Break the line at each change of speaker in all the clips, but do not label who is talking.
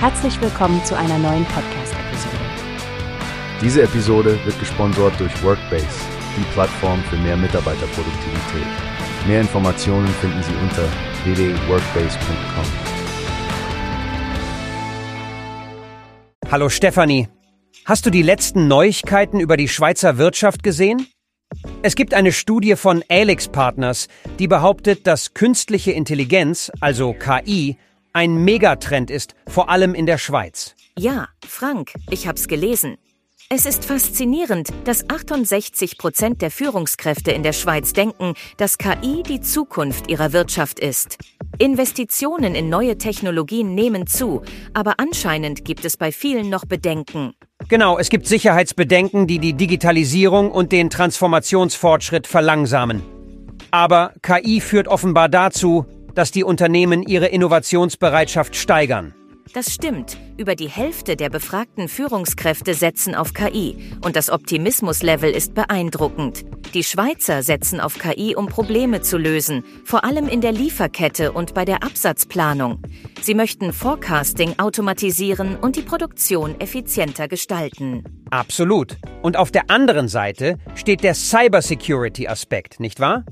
Herzlich willkommen zu einer neuen Podcast-Episode.
Diese Episode wird gesponsert durch Workbase, die Plattform für mehr Mitarbeiterproduktivität. Mehr Informationen finden Sie unter www.workbase.com.
Hallo Stefanie. Hast du die letzten Neuigkeiten über die Schweizer Wirtschaft gesehen? Es gibt eine Studie von Alix Partners, die behauptet, dass künstliche Intelligenz, also KI, ein Megatrend ist, vor allem in der Schweiz.
Ja, Frank, ich hab's gelesen. Es ist faszinierend, dass 68 Prozent der Führungskräfte in der Schweiz denken, dass KI die Zukunft ihrer Wirtschaft ist. Investitionen in neue Technologien nehmen zu, aber anscheinend gibt es bei vielen noch Bedenken.
Genau, es gibt Sicherheitsbedenken, die die Digitalisierung und den Transformationsfortschritt verlangsamen. Aber KI führt offenbar dazu, dass die Unternehmen ihre Innovationsbereitschaft steigern.
Das stimmt. Über die Hälfte der befragten Führungskräfte setzen auf KI und das Optimismuslevel ist beeindruckend. Die Schweizer setzen auf KI, um Probleme zu lösen, vor allem in der Lieferkette und bei der Absatzplanung. Sie möchten Forecasting automatisieren und die Produktion effizienter gestalten.
Absolut. Und auf der anderen Seite steht der Cybersecurity-Aspekt, nicht wahr?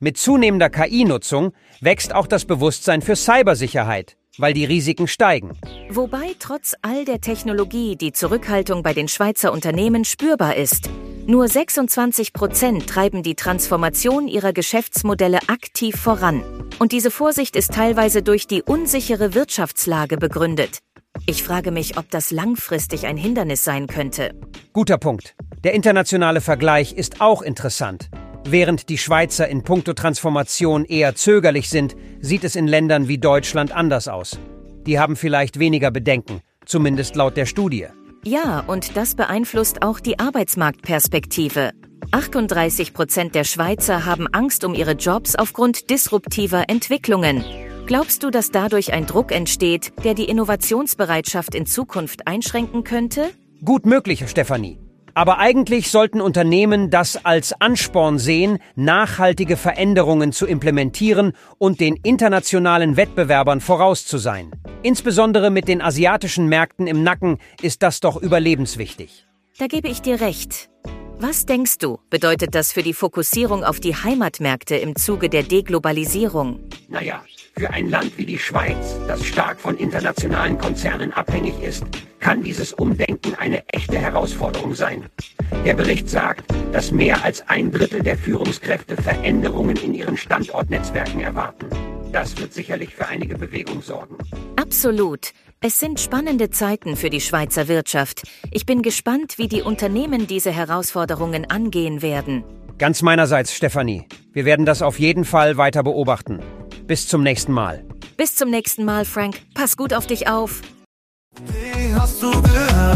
Mit zunehmender KI-Nutzung wächst auch das Bewusstsein für Cybersicherheit weil die Risiken steigen.
Wobei trotz all der Technologie die Zurückhaltung bei den Schweizer Unternehmen spürbar ist. Nur 26 Prozent treiben die Transformation ihrer Geschäftsmodelle aktiv voran. Und diese Vorsicht ist teilweise durch die unsichere Wirtschaftslage begründet. Ich frage mich, ob das langfristig ein Hindernis sein könnte.
Guter Punkt. Der internationale Vergleich ist auch interessant. Während die Schweizer in puncto Transformation eher zögerlich sind, sieht es in Ländern wie Deutschland anders aus. Die haben vielleicht weniger Bedenken, zumindest laut der Studie.
Ja, und das beeinflusst auch die Arbeitsmarktperspektive. 38 Prozent der Schweizer haben Angst um ihre Jobs aufgrund disruptiver Entwicklungen. Glaubst du, dass dadurch ein Druck entsteht, der die Innovationsbereitschaft in Zukunft einschränken könnte?
Gut möglich, Stefanie. Aber eigentlich sollten Unternehmen das als Ansporn sehen, nachhaltige Veränderungen zu implementieren und den internationalen Wettbewerbern voraus zu sein. Insbesondere mit den asiatischen Märkten im Nacken ist das doch überlebenswichtig.
Da gebe ich dir recht. Was denkst du, bedeutet das für die Fokussierung auf die Heimatmärkte im Zuge der Deglobalisierung?
Naja, für ein Land wie die Schweiz, das stark von internationalen Konzernen abhängig ist, kann dieses Umdenken eine echte Herausforderung sein. Der Bericht sagt, dass mehr als ein Drittel der Führungskräfte Veränderungen in ihren Standortnetzwerken erwarten. Das wird sicherlich für einige Bewegung sorgen.
Absolut. Es sind spannende Zeiten für die Schweizer Wirtschaft. Ich bin gespannt, wie die Unternehmen diese Herausforderungen angehen werden.
Ganz meinerseits, Stefanie. Wir werden das auf jeden Fall weiter beobachten. Bis zum nächsten Mal.
Bis zum nächsten Mal, Frank. Pass gut auf dich auf.
Wie hast du gehört?